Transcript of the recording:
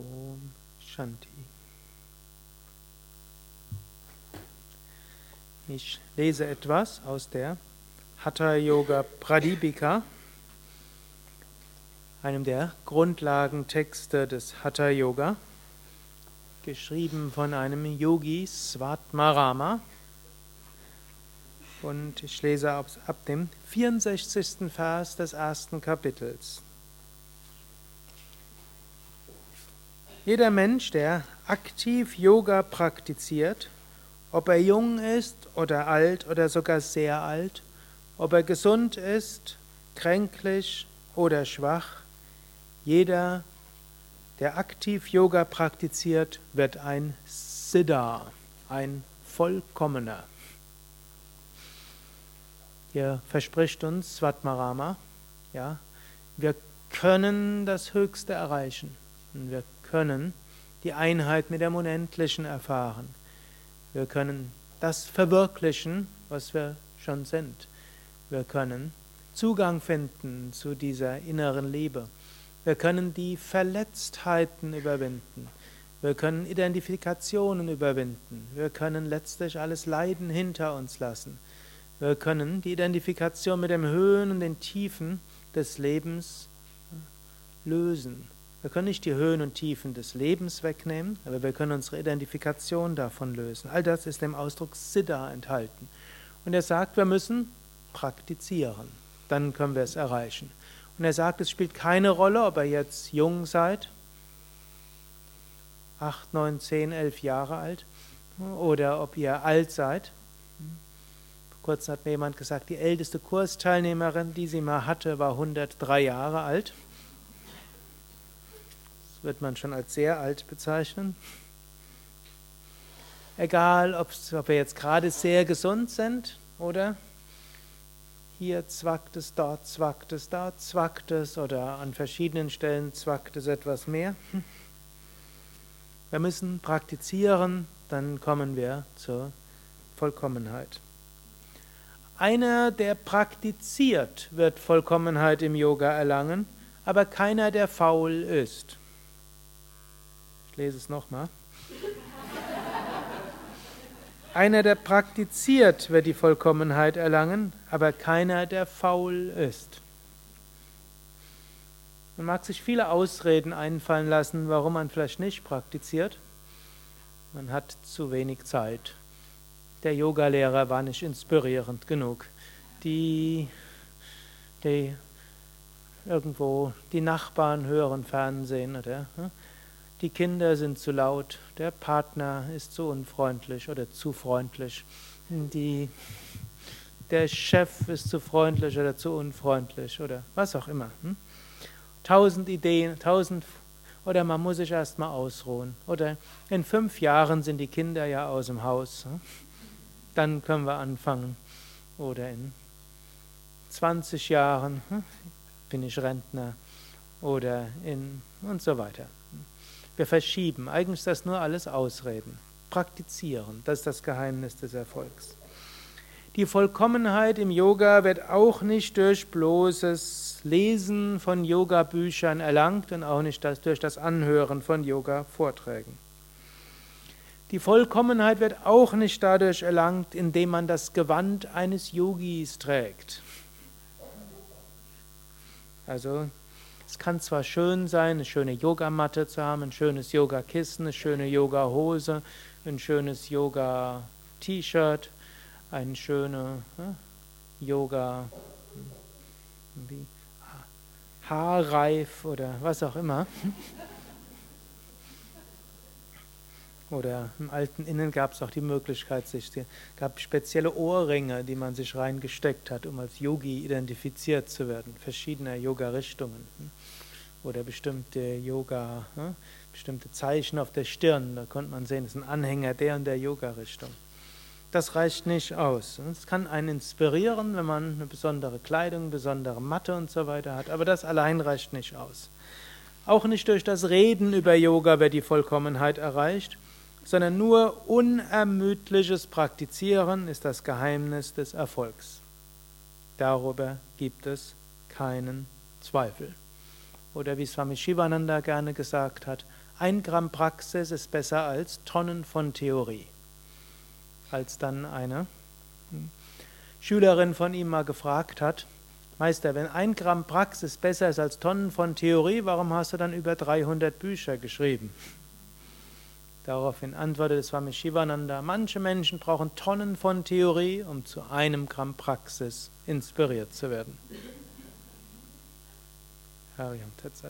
Om Shanti. Ich lese etwas aus der Hatha Yoga Pradipika, einem der Grundlagentexte des Hatha Yoga, geschrieben von einem Yogi Svatmarama. Und ich lese ab, ab dem 64. Vers des ersten Kapitels. Jeder Mensch, der aktiv Yoga praktiziert, ob er jung ist oder alt oder sogar sehr alt, ob er gesund ist, kränklich oder schwach, jeder, der aktiv Yoga praktiziert, wird ein Siddha, ein Vollkommener. Hier verspricht uns Svatmarama, ja, wir können das Höchste erreichen und wir können die Einheit mit dem Unendlichen erfahren. Wir können das verwirklichen, was wir schon sind. Wir können Zugang finden zu dieser inneren Liebe. Wir können die Verletztheiten überwinden. Wir können Identifikationen überwinden. Wir können letztlich alles Leiden hinter uns lassen. Wir können die Identifikation mit den Höhen und den Tiefen des Lebens lösen. Wir können nicht die Höhen und Tiefen des Lebens wegnehmen, aber wir können unsere Identifikation davon lösen. All das ist im Ausdruck Siddha enthalten. Und er sagt, wir müssen praktizieren. Dann können wir es erreichen. Und er sagt, es spielt keine Rolle, ob ihr jetzt jung seid, 8, 9, 10, 11 Jahre alt, oder ob ihr alt seid. Vor kurzem hat mir jemand gesagt, die älteste Kursteilnehmerin, die sie mal hatte, war 103 Jahre alt wird man schon als sehr alt bezeichnen. Egal, ob wir jetzt gerade sehr gesund sind oder hier zwackt es, dort zwackt es, dort zwackt es oder an verschiedenen Stellen zwackt es etwas mehr. Wir müssen praktizieren, dann kommen wir zur Vollkommenheit. Einer, der praktiziert, wird Vollkommenheit im Yoga erlangen, aber keiner, der faul ist lese es nochmal. Einer, der praktiziert, wird die Vollkommenheit erlangen, aber keiner, der faul ist. Man mag sich viele Ausreden einfallen lassen, warum man vielleicht nicht praktiziert. Man hat zu wenig Zeit. Der Yogalehrer war nicht inspirierend genug. Die, die irgendwo die Nachbarn hören Fernsehen oder hm? Die Kinder sind zu laut, der Partner ist zu unfreundlich oder zu freundlich, die, der Chef ist zu freundlich oder zu unfreundlich oder was auch immer. Hm? Tausend Ideen, tausend oder man muss sich erstmal ausruhen. Oder in fünf Jahren sind die Kinder ja aus dem Haus. Hm? Dann können wir anfangen. Oder in 20 Jahren hm? bin ich Rentner. Oder in und so weiter. Wir verschieben. Eigentlich ist das nur alles Ausreden. Praktizieren, das ist das Geheimnis des Erfolgs. Die Vollkommenheit im Yoga wird auch nicht durch bloßes Lesen von Yoga-Büchern erlangt und auch nicht durch das Anhören von Yoga-Vorträgen. Die Vollkommenheit wird auch nicht dadurch erlangt, indem man das Gewand eines Yogis trägt. Also es kann zwar schön sein, eine schöne Yogamatte zu haben, ein schönes Yogakissen, eine schöne Yogahose, ein schönes Yoga-T-Shirt, ein schöner äh, Yoga wie Haarreif oder was auch immer. Oder im alten Innen gab es auch die Möglichkeit, sich gab spezielle Ohrringe, die man sich reingesteckt hat, um als Yogi identifiziert zu werden, verschiedener Yoga-Richtungen. Oder bestimmte Yoga, ne? bestimmte Zeichen auf der Stirn, da konnte man sehen, das ist ein Anhänger der und der Yoga-Richtung. Das reicht nicht aus. Es kann einen inspirieren, wenn man eine besondere Kleidung, besondere Matte und so weiter hat, aber das allein reicht nicht aus. Auch nicht durch das Reden über Yoga wird die Vollkommenheit erreicht sondern nur unermüdliches Praktizieren ist das Geheimnis des Erfolgs. Darüber gibt es keinen Zweifel. Oder wie Swami Shivananda gerne gesagt hat, ein Gramm Praxis ist besser als Tonnen von Theorie. Als dann eine hm, Schülerin von ihm mal gefragt hat, Meister, wenn ein Gramm Praxis besser ist als Tonnen von Theorie, warum hast du dann über 300 Bücher geschrieben? Daraufhin antwortete Swami Shivananda, manche Menschen brauchen Tonnen von Theorie, um zu einem Gramm Praxis inspiriert zu werden. Hariam Tatsat.